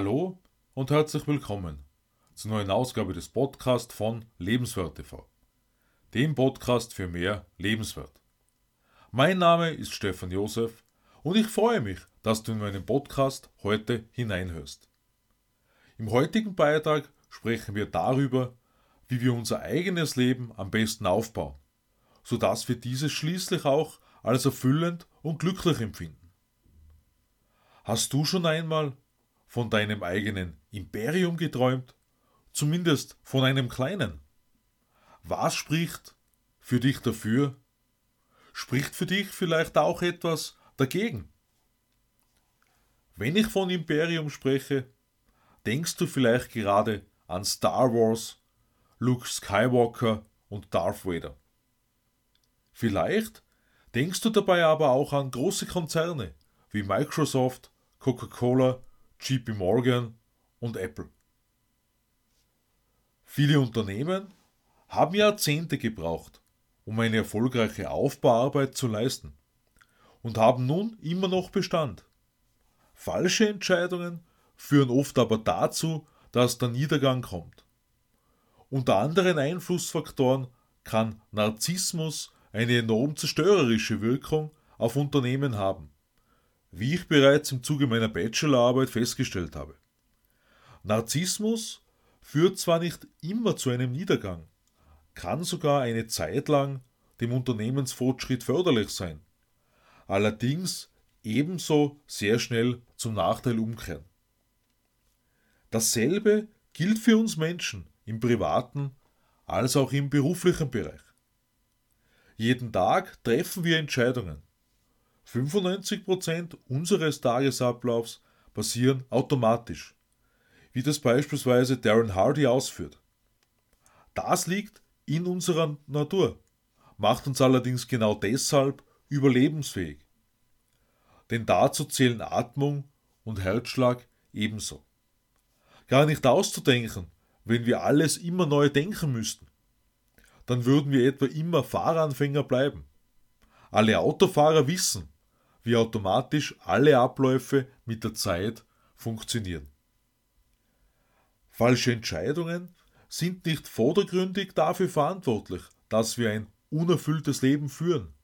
Hallo und herzlich willkommen zur neuen Ausgabe des Podcasts von Lebenswert TV, dem Podcast für mehr Lebenswert. Mein Name ist Stefan Josef und ich freue mich, dass du in meinen Podcast heute hineinhörst. Im heutigen Beitrag sprechen wir darüber, wie wir unser eigenes Leben am besten aufbauen, sodass wir dieses schließlich auch als erfüllend und glücklich empfinden. Hast du schon einmal von deinem eigenen Imperium geträumt? Zumindest von einem kleinen. Was spricht für dich dafür? Spricht für dich vielleicht auch etwas dagegen? Wenn ich von Imperium spreche, denkst du vielleicht gerade an Star Wars, Luke Skywalker und Darth Vader. Vielleicht denkst du dabei aber auch an große Konzerne wie Microsoft, Coca-Cola JP Morgan und Apple. Viele Unternehmen haben Jahrzehnte gebraucht, um eine erfolgreiche Aufbauarbeit zu leisten und haben nun immer noch Bestand. Falsche Entscheidungen führen oft aber dazu, dass der Niedergang kommt. Unter anderen Einflussfaktoren kann Narzissmus eine enorm zerstörerische Wirkung auf Unternehmen haben wie ich bereits im Zuge meiner Bachelorarbeit festgestellt habe. Narzissmus führt zwar nicht immer zu einem Niedergang, kann sogar eine Zeit lang dem Unternehmensfortschritt förderlich sein, allerdings ebenso sehr schnell zum Nachteil umkehren. Dasselbe gilt für uns Menschen im privaten als auch im beruflichen Bereich. Jeden Tag treffen wir Entscheidungen, 95% unseres Tagesablaufs passieren automatisch, wie das beispielsweise Darren Hardy ausführt. Das liegt in unserer Natur, macht uns allerdings genau deshalb überlebensfähig. Denn dazu zählen Atmung und Herzschlag ebenso. Gar nicht auszudenken, wenn wir alles immer neu denken müssten. Dann würden wir etwa immer Fahranfänger bleiben. Alle Autofahrer wissen, wie automatisch alle Abläufe mit der Zeit funktionieren. Falsche Entscheidungen sind nicht vordergründig dafür verantwortlich, dass wir ein unerfülltes Leben führen,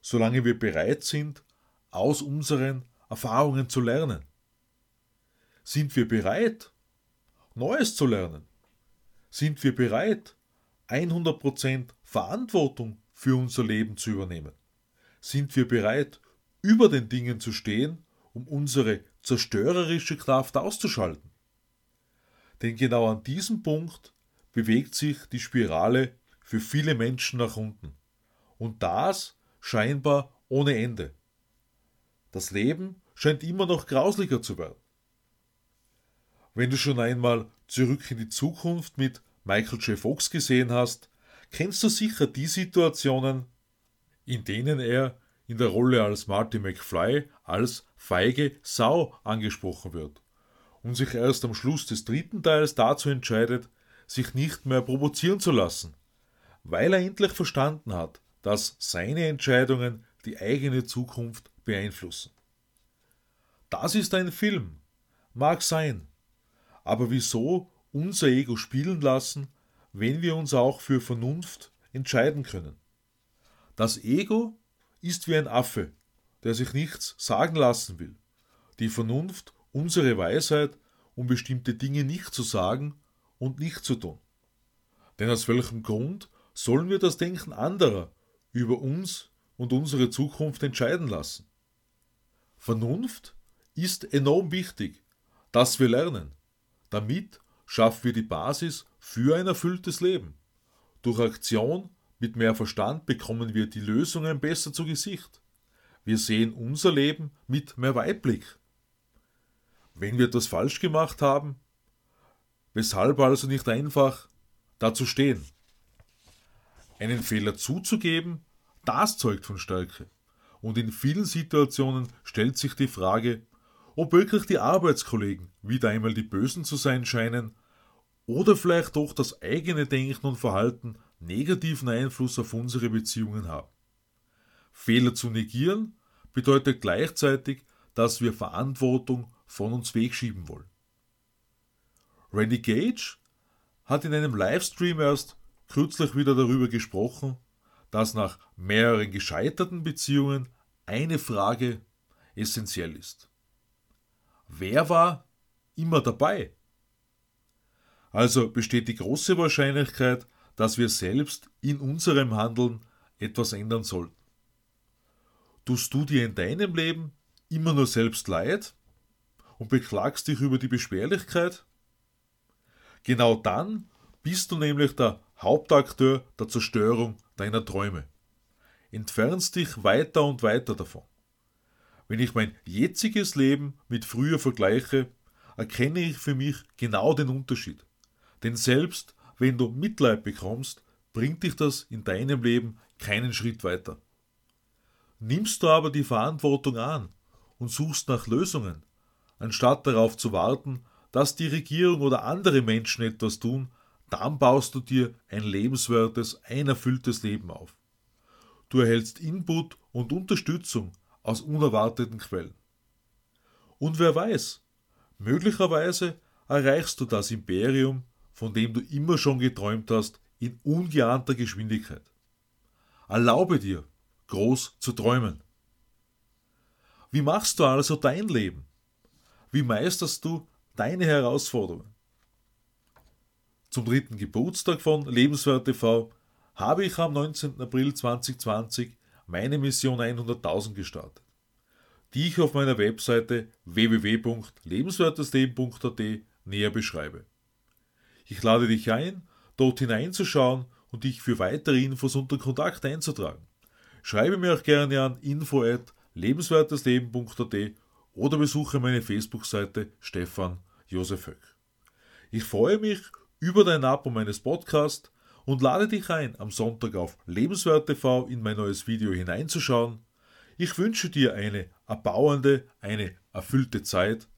solange wir bereit sind, aus unseren Erfahrungen zu lernen. Sind wir bereit, Neues zu lernen? Sind wir bereit, 100% Verantwortung für unser Leben zu übernehmen? Sind wir bereit, über den Dingen zu stehen, um unsere zerstörerische Kraft auszuschalten. Denn genau an diesem Punkt bewegt sich die Spirale für viele Menschen nach unten. Und das scheinbar ohne Ende. Das Leben scheint immer noch grauslicher zu werden. Wenn du schon einmal zurück in die Zukunft mit Michael J. Fox gesehen hast, kennst du sicher die Situationen, in denen er in der Rolle als Marty McFly als feige Sau angesprochen wird und sich erst am Schluss des dritten Teils dazu entscheidet, sich nicht mehr provozieren zu lassen, weil er endlich verstanden hat, dass seine Entscheidungen die eigene Zukunft beeinflussen. Das ist ein Film, mag sein, aber wieso unser Ego spielen lassen, wenn wir uns auch für Vernunft entscheiden können? Das Ego ist wie ein Affe, der sich nichts sagen lassen will. Die Vernunft, unsere Weisheit, um bestimmte Dinge nicht zu sagen und nicht zu tun. Denn aus welchem Grund sollen wir das Denken anderer über uns und unsere Zukunft entscheiden lassen? Vernunft ist enorm wichtig, dass wir lernen. Damit schaffen wir die Basis für ein erfülltes Leben. Durch Aktion mit mehr Verstand bekommen wir die Lösungen besser zu Gesicht. Wir sehen unser Leben mit mehr Weitblick. Wenn wir etwas falsch gemacht haben, weshalb also nicht einfach dazu stehen? Einen Fehler zuzugeben, das zeugt von Stärke. Und in vielen Situationen stellt sich die Frage, ob wirklich die Arbeitskollegen wieder einmal die Bösen zu sein scheinen oder vielleicht doch das eigene Denken und Verhalten negativen Einfluss auf unsere Beziehungen haben. Fehler zu negieren bedeutet gleichzeitig, dass wir Verantwortung von uns wegschieben wollen. Randy Gage hat in einem Livestream erst kürzlich wieder darüber gesprochen, dass nach mehreren gescheiterten Beziehungen eine Frage essentiell ist. Wer war immer dabei? Also besteht die große Wahrscheinlichkeit, dass wir selbst in unserem Handeln etwas ändern sollten. Tust du dir in deinem Leben immer nur selbst leid und beklagst dich über die Beschwerlichkeit? Genau dann bist du nämlich der Hauptakteur der Zerstörung deiner Träume. Entfernst dich weiter und weiter davon. Wenn ich mein jetziges Leben mit früher vergleiche, erkenne ich für mich genau den Unterschied. Denn selbst wenn du Mitleid bekommst, bringt dich das in deinem Leben keinen Schritt weiter. Nimmst du aber die Verantwortung an und suchst nach Lösungen, anstatt darauf zu warten, dass die Regierung oder andere Menschen etwas tun, dann baust du dir ein lebenswertes, ein erfülltes Leben auf. Du erhältst Input und Unterstützung aus unerwarteten Quellen. Und wer weiß, möglicherweise erreichst du das Imperium, von dem du immer schon geträumt hast, in ungeahnter Geschwindigkeit. Erlaube dir, groß zu träumen. Wie machst du also dein Leben? Wie meisterst du deine Herausforderungen? Zum dritten Geburtstag von Lebenswert TV habe ich am 19. April 2020 meine Mission 100.000 gestartet, die ich auf meiner Webseite www.lebenswertesleben.at näher beschreibe. Ich lade dich ein, dort hineinzuschauen und dich für weitere Infos unter Kontakt einzutragen. Schreibe mir auch gerne an info at lebenswertesleben.at oder besuche meine Facebook-Seite Stefan Josef Höck. Ich freue mich über dein Abo meines Podcasts und lade dich ein, am Sonntag auf Lebenswert TV in mein neues Video hineinzuschauen. Ich wünsche dir eine erbauende, eine erfüllte Zeit.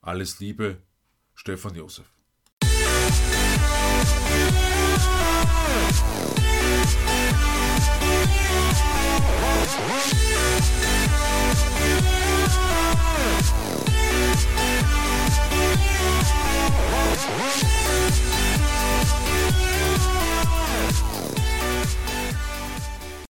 Alles Liebe, Stefan Josef.